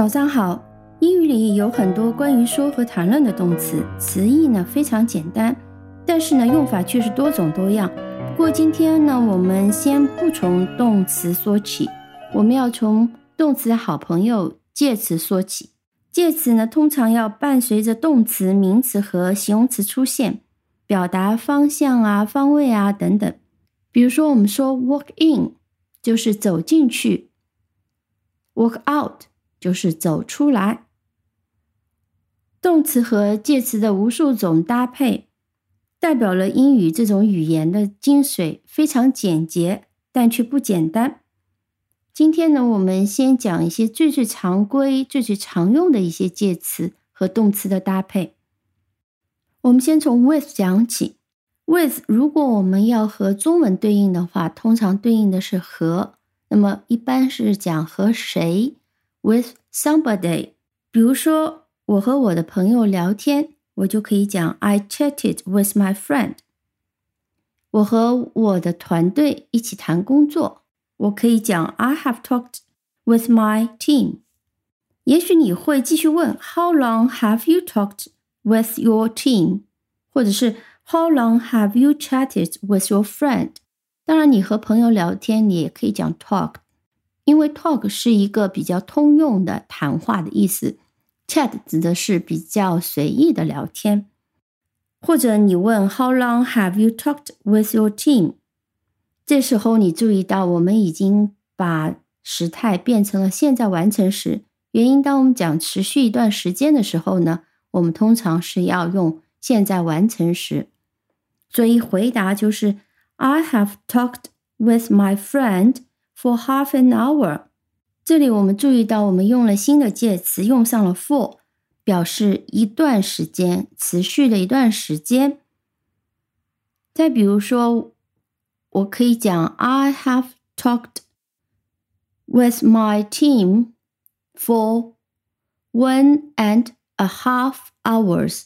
早上好，英语里有很多关于说和谈论的动词，词义呢非常简单，但是呢用法却是多种多样。不过今天呢，我们先不从动词说起，我们要从动词的好朋友介词说起。介词呢通常要伴随着动词、名词和形容词出现，表达方向啊、方位啊等等。比如说，我们说 walk in 就是走进去，walk out。就是走出来，动词和介词的无数种搭配，代表了英语这种语言的精髓，非常简洁，但却不简单。今天呢，我们先讲一些最最常规、最最常用的一些介词和动词的搭配。我们先从 with 讲起，with 如果我们要和中文对应的话，通常对应的是和，那么一般是讲和谁。with somebody，比如说我和我的朋友聊天，我就可以讲 I chatted with my friend。我和我的团队一起谈工作，我可以讲 I have talked with my team。也许你会继续问 How long have you talked with your team？或者是 How long have you chatted with your friend？当然，你和朋友聊天，你也可以讲 talk。 因为 talk 是一个比较通用的谈话的意思，chat 指的是比较随意的聊天。或者你问 How long have you talked with your team？这时候你注意到我们已经把时态变成了现在完成时。原因，当我们讲持续一段时间的时候呢，我们通常是要用现在完成时。所以回答就是 I have talked with my friend。For half an hour，这里我们注意到，我们用了新的介词，用上了 for，表示一段时间，持续的一段时间。再比如说，我可以讲 I have talked with my team for one and a half hours。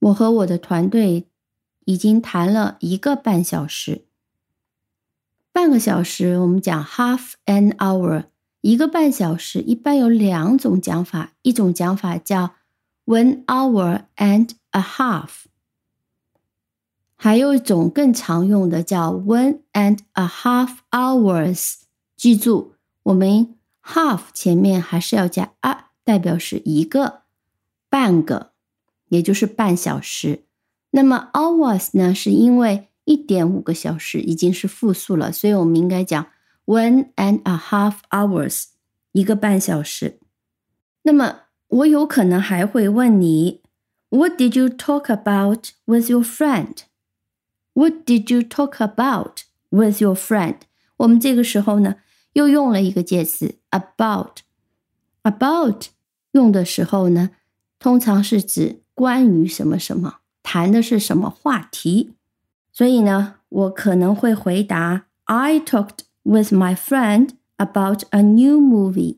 我和我的团队已经谈了一个半小时。半个小时，我们讲 half an hour，一个半小时，一般有两种讲法，一种讲法叫 one hour and a half，还有一种更常用的叫 one and a half hours。记住，我们 half 前面还是要加 a，代表是一个半个，也就是半小时。那么 hours 呢，是因为一点五个小时已经是复数了，所以我们应该讲 one and a half hours，一个半小时。那么我有可能还会问你，What did you talk about with your friend？What did you talk about with your friend？我们这个时候呢，又用了一个介词 about。about 用的时候呢，通常是指关于什么什么，谈的是什么话题。所以呢，我可能会回答：I talked with my friend about a new movie。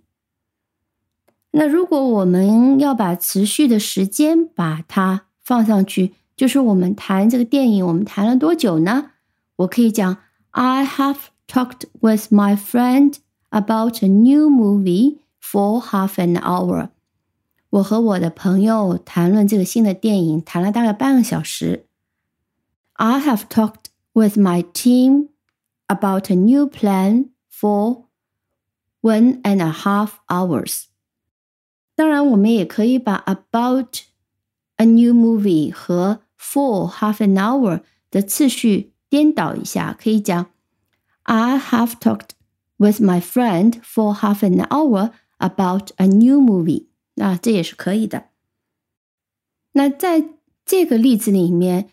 那如果我们要把持续的时间把它放上去，就是我们谈这个电影，我们谈了多久呢？我可以讲：I have talked with my friend about a new movie for half an hour。我和我的朋友谈论这个新的电影，谈了大概半个小时。I have talked with my team about a new plan for one and a half hours。当然，我们也可以把 about a new movie 和 for half an hour 的次序颠倒一下，可以讲 I have talked with my friend for half an hour about a new movie。那这也是可以的。那在这个例子里面，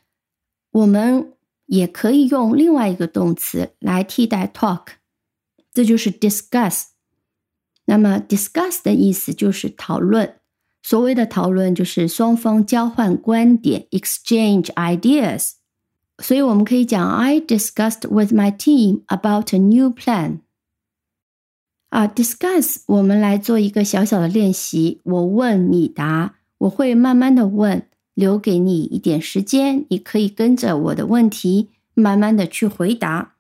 我们也可以用另外一个动词来替代 talk，这就是 discuss。那么 discuss 的意思就是讨论，所谓的讨论就是双方交换观点，exchange ideas。所以我们可以讲 I discussed with my team about a new plan。啊，discuss，我们来做一个小小的练习，我问你答，我会慢慢的问。留给你一点时间，你可以跟着我的问题慢慢的去回答。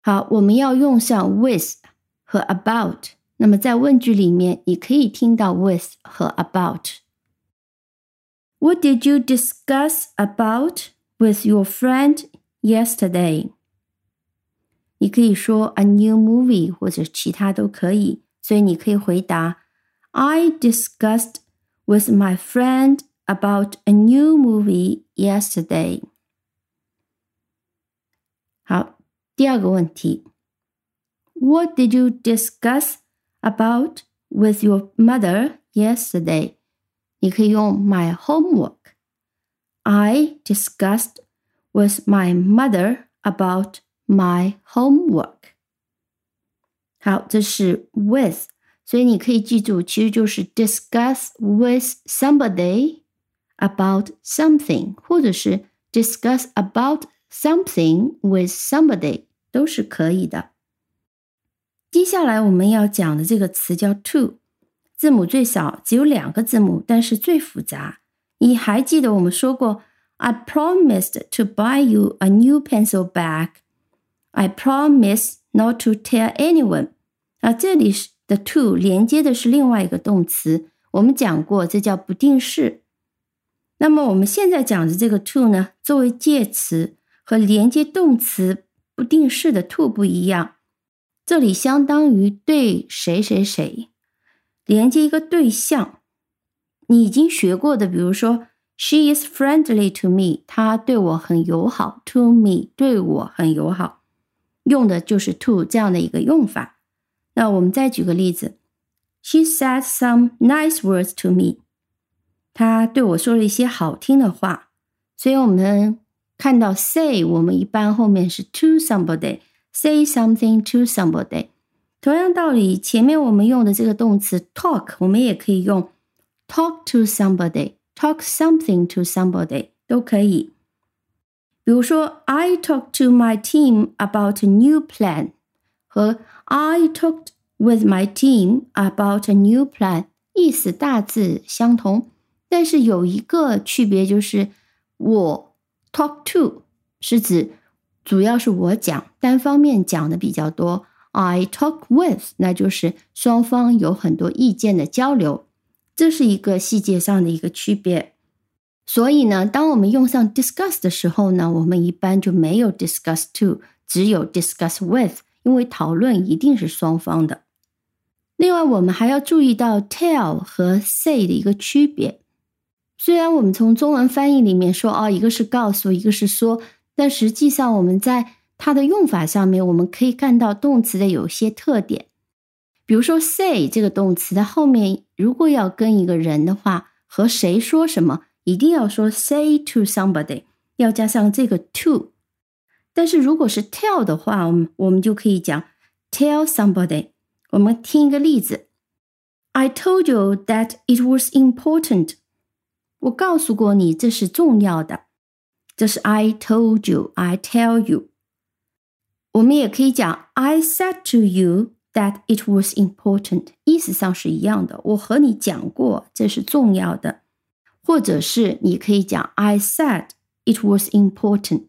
好，我们要用上 with 和 about。那么在问句里面，你可以听到 with 和 about。What did you discuss about with your friend yesterday？你可以说 a new movie 或者其他都可以，所以你可以回答 I discussed with my friend about a new movie yesterday。好，第二个问题，What did you discuss about with your mother yesterday？你可以用 my homework。I discussed with my mother about my homework。好，这是 with，所以你可以记住，其实就是 discuss with somebody about something，或者是 discuss about something with somebody，都是可以的。接下来我们要讲的这个词叫 to，字母最少，只有两个字母，但是最复杂。你还记得我们说过，I promised to buy you a new pencil bag. I promise not to tell anyone. 啊，这里是的 to 连接的是另外一个动词，我们讲过，这叫不定式。 那么我们现在讲的这个 to 呢，作为介词和连接动词不定式的 to 不一样。这里相当于对谁谁谁连接一个对象，你已经学过的，比如说，She is friendly to me，她对我很友好，to me 对我很友好，用的就是 to 这样的一个用法。那我们再举个例子，She said some nice words to me，他对我说了一些好听的话。所以我们看到 say，我们一般后面是 to somebody。Say something to somebody。同样道理，前面我们用的这个动词 talk，我们也可以用 talk to somebody，talk something to somebody 都可以。比如说，I talked to my team about a new plan，和 I talked with my team about a new plan，意思大致相同，但是有一个区别就是我 talk to 是指。主要是我讲，单方面讲的比较多。I talk with，那就是双方有很多意见的交流，这是一个细节上的一个区别。所以呢，当我们用上 discuss 的时候呢，我们一般就没有 discuss to，只有 discuss with，因为讨论一定是双方的。另外，我们还要注意到 tell 和 say 的一个区别。虽然我们从中文翻译里面说，哦，一个是告诉，一个是说。但实际上，我们在它的用法上面，我们可以看到动词的有些特点。比如说，say 这个动词的后面，如果要跟一个人的话，和谁说什么，一定要说 say to somebody，要加上这个 to。但是如果是 tell 的话，我们我们就可以讲 tell somebody。我们听一个例子：I told you that it was important。我告诉过你，这是重要的。这是 I told you, I tell you。我们也可以讲 I said to you that it was important，意思上是一样的。我和你讲过，这是重要的。或者是你可以讲 I said it was important。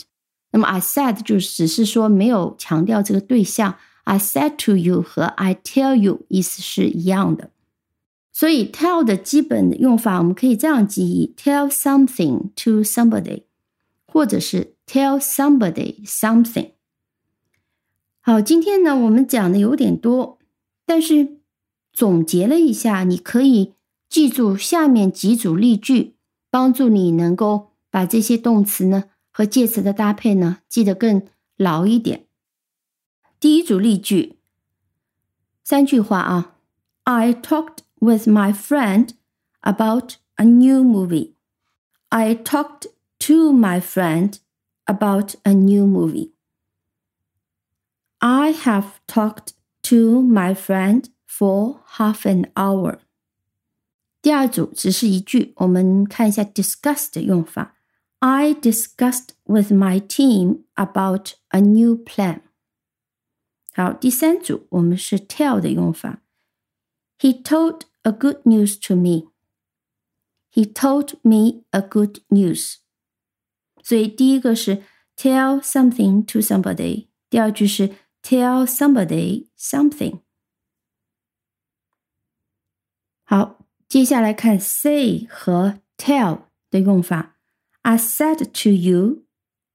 那么 I said 就只是说没有强调这个对象。I said to you 和 I tell you 意思是一样的。所以 tell 的基本用法，我们可以这样记忆：tell something to somebody。或者是 tell somebody something。好，今天呢我们讲的有点多，但是总结了一下，你可以记住下面几组例句，帮助你能够把这些动词呢和介词的搭配呢记得更牢一点。第一组例句，三句话啊：I talked with my friend about a new movie. I talked to my friend about a new movie. I have talked to my friend for half an hour. 第二组只是一句，我们看一下 discuss 的用法。I discussed with my team about a new plan. 好，第三组我们是 tell 的用法。He told a good news to me. He told me a good news. 所以第一个是 tell something to somebody，第二句是 tell somebody something。 好，接下来看 say 和 tell 的用法。I said to you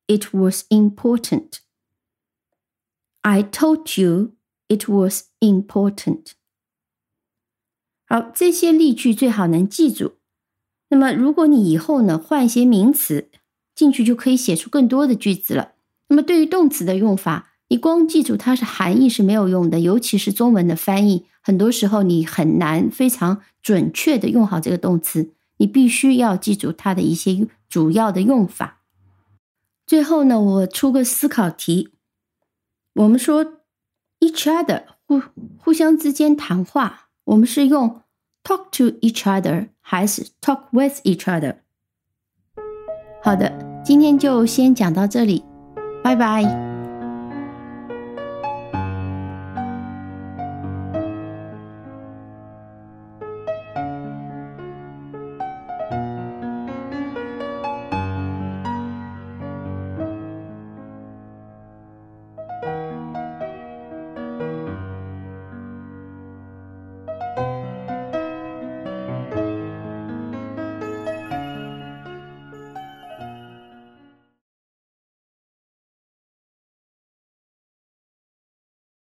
it was important. I told you it was important. 好，这些例句最好能记住。那么，如果你以后呢换一些名词进去，就可以写出更多的句子了。那么，对于动词的用法，你光记住它是含义是没有用的，尤其是中文的翻译，很多时候你很难非常准确的用好这个动词。你必须要记住它的一些主要的用法。最后呢，我出个思考题：我们说 each other 互互相之间谈话，我们是用 talk to each other 还是 talk with each other？好的，今天就先讲到这里，拜拜。